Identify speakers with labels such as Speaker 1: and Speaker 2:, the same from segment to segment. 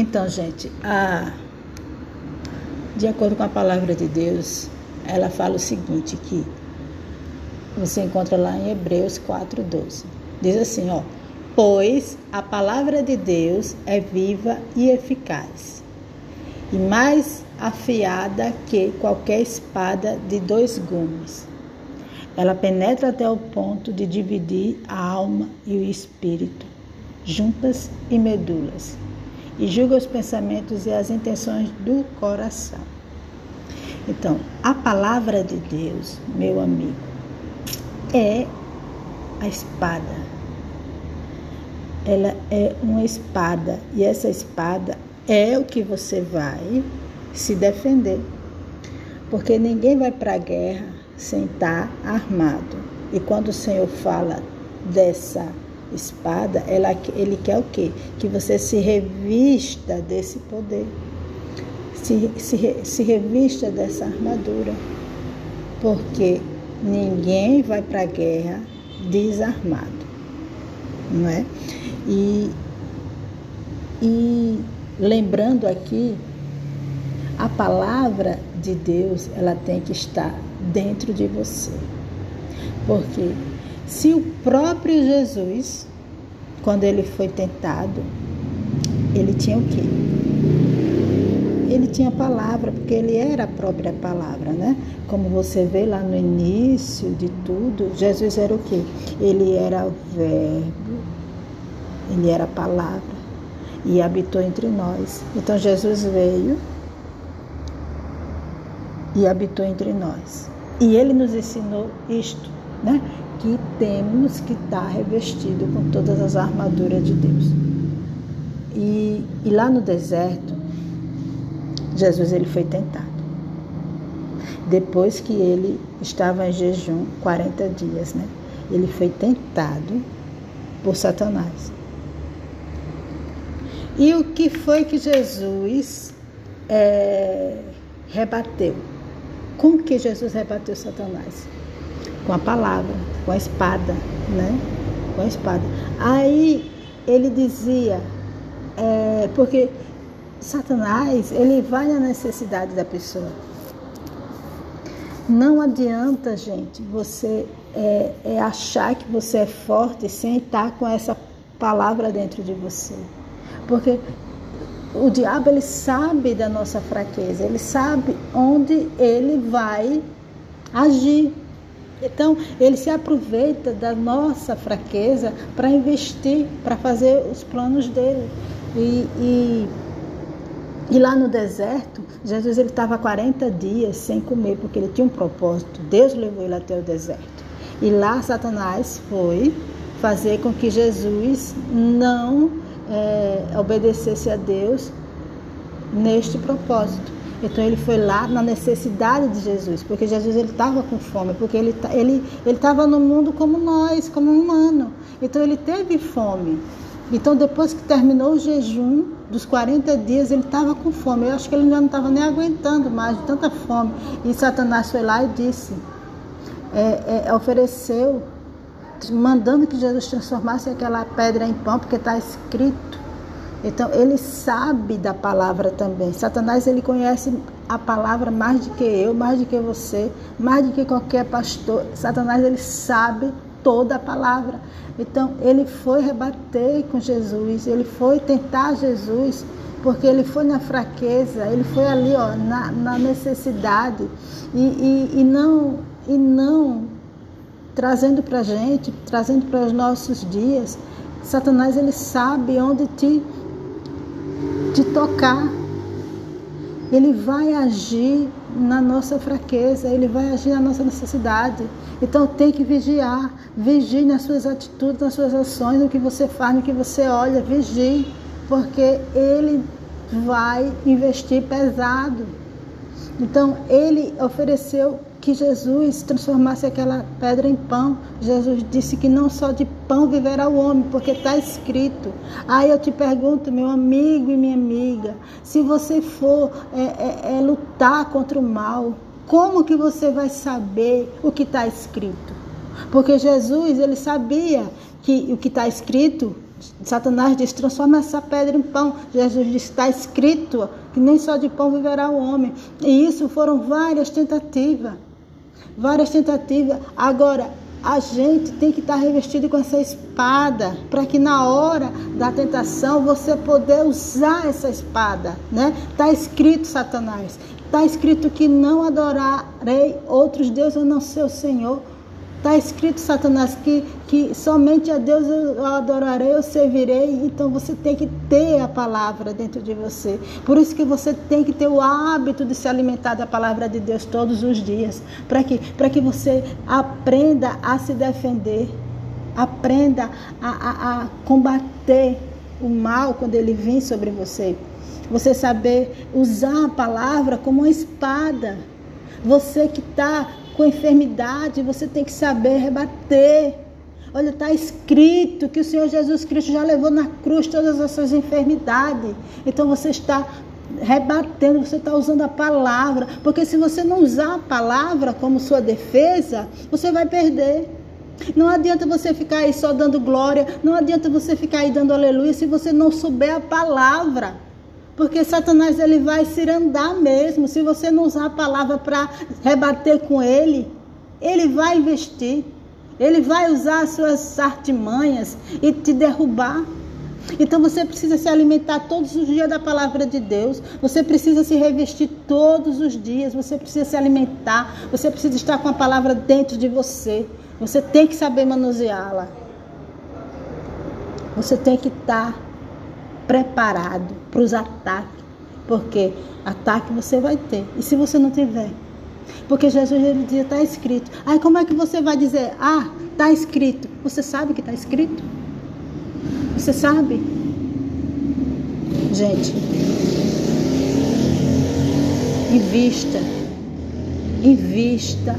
Speaker 1: Então, gente, a, de acordo com a palavra de Deus, ela fala o seguinte que você encontra lá em Hebreus 4:12. Diz assim, ó: "Pois a palavra de Deus é viva e eficaz, e mais afiada que qualquer espada de dois gumes. Ela penetra até o ponto de dividir a alma e o espírito, juntas e medulas, e julga os pensamentos e as intenções do coração. Então, a palavra de Deus, meu amigo, é a espada. Ela é uma espada e essa espada é o que você vai se defender. Porque ninguém vai para a guerra sem estar armado. E quando o Senhor fala dessa espada, ela, ele quer o quê? Que você se revista desse poder, se, se, se revista dessa armadura. Porque ninguém vai para a guerra desarmado, não é? E, e lembrando aqui, a palavra de Deus, ela tem que estar dentro de você. Porque se o próprio Jesus, quando ele foi tentado, ele tinha o quê? Ele tinha palavra, porque ele era a própria palavra, né? Como você vê lá no início de tudo, Jesus era o quê? Ele era o verbo, ele era a palavra e habitou entre nós. Então Jesus veio e habitou entre nós. E ele nos ensinou isto, né? Que temos que estar revestido com todas as armaduras de Deus. E, e lá no deserto, Jesus ele foi tentado. Depois que ele estava em jejum 40 dias, né? Ele foi tentado por Satanás. E o que foi que Jesus é, rebateu? Com que Jesus rebateu Satanás? Com a palavra, com a espada, né? Com a espada. Aí ele dizia, é, porque Satanás, ele vai na necessidade da pessoa. Não adianta, gente, você é, é achar que você é forte sem estar com essa palavra dentro de você. Porque o diabo ele sabe da nossa fraqueza, ele sabe onde ele vai agir. Então, ele se aproveita da nossa fraqueza para investir, para fazer os planos dele. E, e, e, lá no deserto, Jesus estava 40 dias sem comer, porque ele tinha um propósito. Deus levou ele até o deserto. E lá Satanás foi fazer com que Jesus não é, obedecesse a Deus neste propósito. Então ele foi lá na necessidade de Jesus, porque Jesus ele estava com fome, porque ele ele ele estava no mundo como nós, como humano. Então ele teve fome. Então depois que terminou o jejum dos 40 dias, ele estava com fome. Eu acho que ele já não estava nem aguentando mais de tanta fome. E Satanás foi lá e disse, é, é, ofereceu mandando que Jesus transformasse aquela pedra em pão, porque está escrito. Então ele sabe da palavra também. Satanás ele conhece a palavra mais do que eu, mais do que você, mais do que qualquer pastor. Satanás ele sabe toda a palavra. Então ele foi rebater com Jesus, ele foi tentar Jesus, porque ele foi na fraqueza, ele foi ali ó, na, na necessidade e, e, e não e não trazendo para a gente, trazendo para os nossos dias. Satanás ele sabe onde te, te tocar. Ele vai agir na nossa fraqueza, ele vai agir na nossa necessidade. Então tem que vigiar, vigie nas suas atitudes, nas suas ações, no que você faz, no que você olha, vigie, porque ele vai investir pesado. Então ele ofereceu que Jesus transformasse aquela pedra em pão. Jesus disse que não só de pão viverá o homem, porque está escrito. Aí eu te pergunto, meu amigo e minha amiga, se você for é, é, é lutar contra o mal, como que você vai saber o que está escrito? Porque Jesus, ele sabia que o que está escrito Satanás diz: transforma essa pedra em pão. Jesus diz: está escrito que nem só de pão viverá o homem. E isso foram várias tentativas. Várias tentativas. Agora, a gente tem que estar revestido com essa espada, para que na hora da tentação você poder usar essa espada, né? Tá escrito, Satanás. Tá escrito que não adorarei outros deuses a não ser o Senhor. Está escrito, Satanás, que, que somente a Deus eu adorarei, eu servirei. Então você tem que ter a palavra dentro de você. Por isso que você tem que ter o hábito de se alimentar da palavra de Deus todos os dias. Para que, que você aprenda a se defender, aprenda a, a, a combater o mal quando ele vem sobre você. Você saber usar a palavra como uma espada. Você que está com enfermidade, você tem que saber rebater. Olha, está escrito que o Senhor Jesus Cristo já levou na cruz todas as suas enfermidades. Então você está rebatendo, você está usando a palavra. Porque se você não usar a palavra como sua defesa, você vai perder. Não adianta você ficar aí só dando glória, não adianta você ficar aí dando aleluia se você não souber a palavra. Porque Satanás ele vai se andar mesmo. Se você não usar a palavra para rebater com ele, ele vai investir. Ele vai usar as suas artimanhas e te derrubar. Então você precisa se alimentar todos os dias da palavra de Deus. Você precisa se revestir todos os dias. Você precisa se alimentar. Você precisa estar com a palavra dentro de você. Você tem que saber manuseá-la. Você tem que estar preparado para os ataques, porque ataque você vai ter. E se você não tiver? Porque Jesus ele dizia, está escrito. Aí como é que você vai dizer, ah, está escrito? Você sabe que está escrito? Você sabe? Gente, invista, invista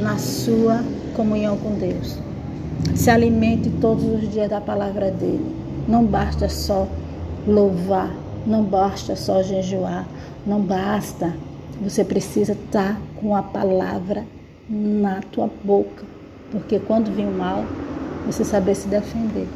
Speaker 1: na sua comunhão com Deus. Se alimente todos os dias da palavra dele. Não basta só louvar. Não basta só jejuar, não basta. Você precisa estar com a palavra na tua boca, porque quando vem o mal, você saber se defender.